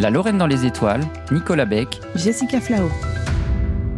La Lorraine dans les étoiles, Nicolas Beck, Jessica Flao.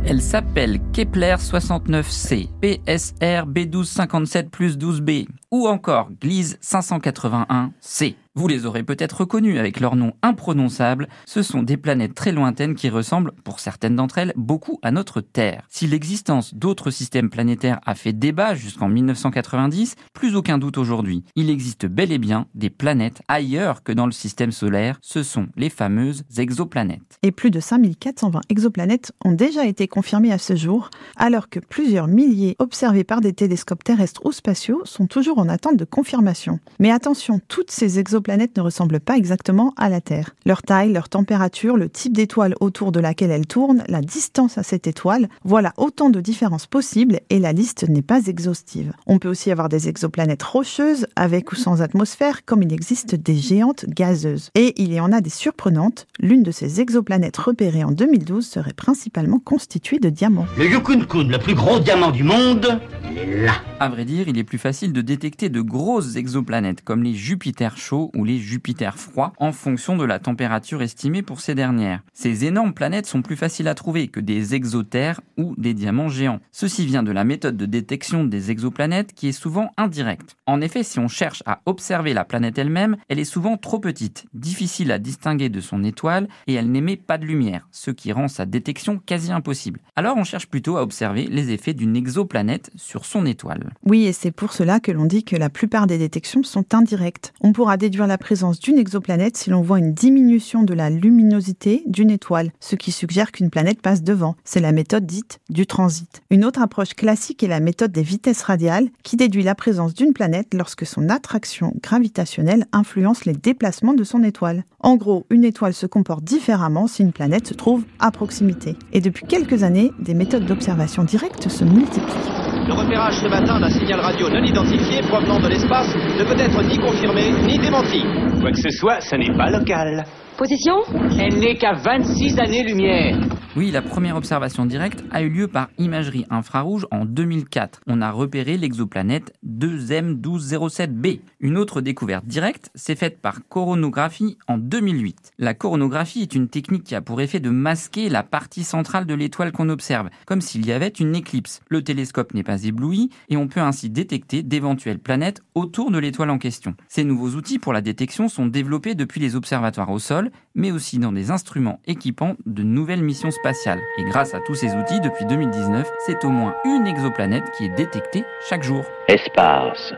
Elle s'appelle Kepler 69c, PSR B1257 plus 12b, ou encore Gliese 581c. Vous les aurez peut-être reconnus avec leur nom imprononçable, ce sont des planètes très lointaines qui ressemblent, pour certaines d'entre elles, beaucoup à notre Terre. Si l'existence d'autres systèmes planétaires a fait débat jusqu'en 1990, plus aucun doute aujourd'hui. Il existe bel et bien des planètes ailleurs que dans le système solaire, ce sont les fameuses exoplanètes. Et plus de 5420 exoplanètes ont déjà été confirmées à ce jour, alors que plusieurs milliers observés par des télescopes terrestres ou spatiaux sont toujours en attente de confirmation. Mais attention, toutes ces exoplanètes planètes ne ressemblent pas exactement à la Terre. Leur taille, leur température, le type d'étoile autour de laquelle elles tournent, la distance à cette étoile, voilà autant de différences possibles et la liste n'est pas exhaustive. On peut aussi avoir des exoplanètes rocheuses, avec ou sans atmosphère, comme il existe des géantes gazeuses. Et il y en a des surprenantes. L'une de ces exoplanètes repérées en 2012 serait principalement constituée de diamants. Le Yukun-kun, le plus gros diamant du monde, il est là. À vrai dire, il est plus facile de détecter de grosses exoplanètes comme les Jupiter chauds ou les Jupiter froids en fonction de la température estimée pour ces dernières. Ces énormes planètes sont plus faciles à trouver que des exotères ou des diamants géants. Ceci vient de la méthode de détection des exoplanètes qui est souvent indirecte. En effet, si on cherche à observer la planète elle-même, elle est souvent trop petite, difficile à distinguer de son étoile et elle n'émet pas de lumière, ce qui rend sa détection quasi impossible. Alors on cherche plutôt à observer les effets d'une exoplanète sur son étoile. Oui, et c'est pour cela que l'on dit que la plupart des détections sont indirectes. On pourra déduire la présence d'une exoplanète si l'on voit une diminution de la luminosité d'une étoile, ce qui suggère qu'une planète passe devant. C'est la méthode dite du transit. Une autre approche classique est la méthode des vitesses radiales, qui déduit la présence d'une planète lorsque son attraction gravitationnelle influence les déplacements de son étoile. En gros, une étoile se comporte différemment si une planète se trouve à proximité. Et depuis quelques années, des méthodes d'observation directe se multiplient. Le repérage ce matin d'un signal radio non identifié provenant de l'espace ne peut être ni confirmé ni démenti. Quoi que ce soit, ce n'est pas local. Position Elle n'est qu'à 26 années-lumière. Oui, la première observation directe a eu lieu par imagerie infrarouge en 2004. On a repéré l'exoplanète 2M1207b. Une autre découverte directe s'est faite par coronographie en 2008. La coronographie est une technique qui a pour effet de masquer la partie centrale de l'étoile qu'on observe, comme s'il y avait une éclipse. Le télescope n'est pas ébloui et on peut ainsi détecter d'éventuelles planètes autour de l'étoile en question. Ces nouveaux outils pour la détection sont développés depuis les observatoires au sol, mais aussi dans des instruments équipant de nouvelles missions spatiales et grâce à tous ces outils, depuis 2019, c'est au moins une exoplanète qui est détectée chaque jour. Espace,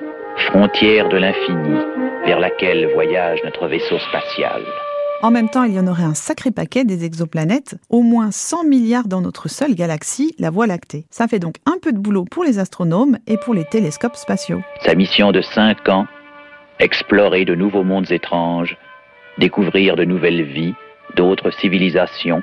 frontière de l'infini, vers laquelle voyage notre vaisseau spatial. En même temps, il y en aurait un sacré paquet des exoplanètes, au moins 100 milliards dans notre seule galaxie, la Voie lactée. Ça fait donc un peu de boulot pour les astronomes et pour les télescopes spatiaux. Sa mission de 5 ans, explorer de nouveaux mondes étranges, découvrir de nouvelles vies, d'autres civilisations,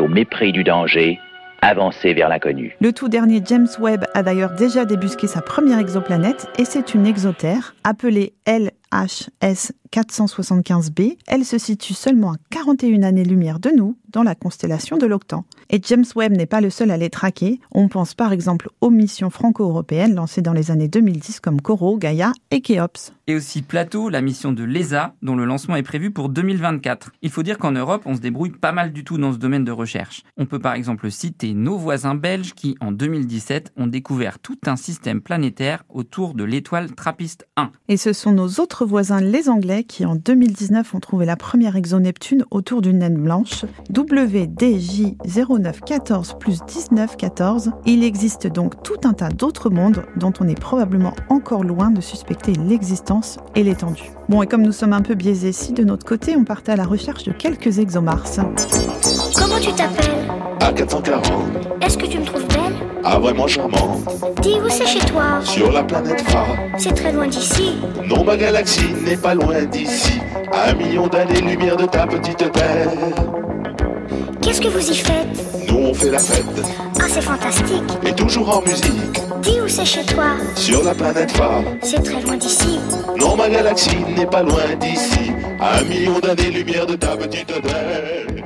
au mépris du danger, avancer vers l'inconnu. Le tout dernier James Webb a d'ailleurs déjà débusqué sa première exoplanète et c'est une exotère appelée LHS 475b. Elle se situe seulement à 41 années-lumière de nous dans la constellation de l'Octan. Et James Webb n'est pas le seul à les traquer. On pense par exemple aux missions franco-européennes lancées dans les années 2010 comme Coro, Gaia et Keops. Et aussi Plateau, la mission de l'ESA, dont le lancement est prévu pour 2024. Il faut dire qu'en Europe, on se débrouille pas mal du tout dans ce domaine de recherche. On peut par exemple citer nos voisins belges qui, en 2017, ont découvert tout un système planétaire autour de l'étoile Trappist 1. Et ce sont nos autres voisins, les Anglais, qui en 2019 ont trouvé la première exo-Neptune autour d'une naine blanche, WDJ0914 plus 1914. Il existe donc tout un tas d'autres mondes dont on est probablement encore loin de suspecter l'existence et l'étendue. Bon, et comme nous sommes un peu biaisés ici, de notre côté, on partait à la recherche de quelques exomars. Comment tu t'appelles? A440. Est-ce que tu me trouves belle? Ah, vraiment charmant. Dis où c'est chez toi Sur la planète phare. C'est très loin d'ici. Non, ma galaxie n'est pas loin d'ici. À un million d'années-lumière de ta petite terre. Qu'est-ce que vous y faites Nous, on fait la fête. Ah, c'est fantastique. Et toujours en musique. Dis où c'est chez toi Sur la planète phare. C'est très loin d'ici. Non, ma galaxie n'est pas loin d'ici. À un million d'années-lumière de ta petite terre.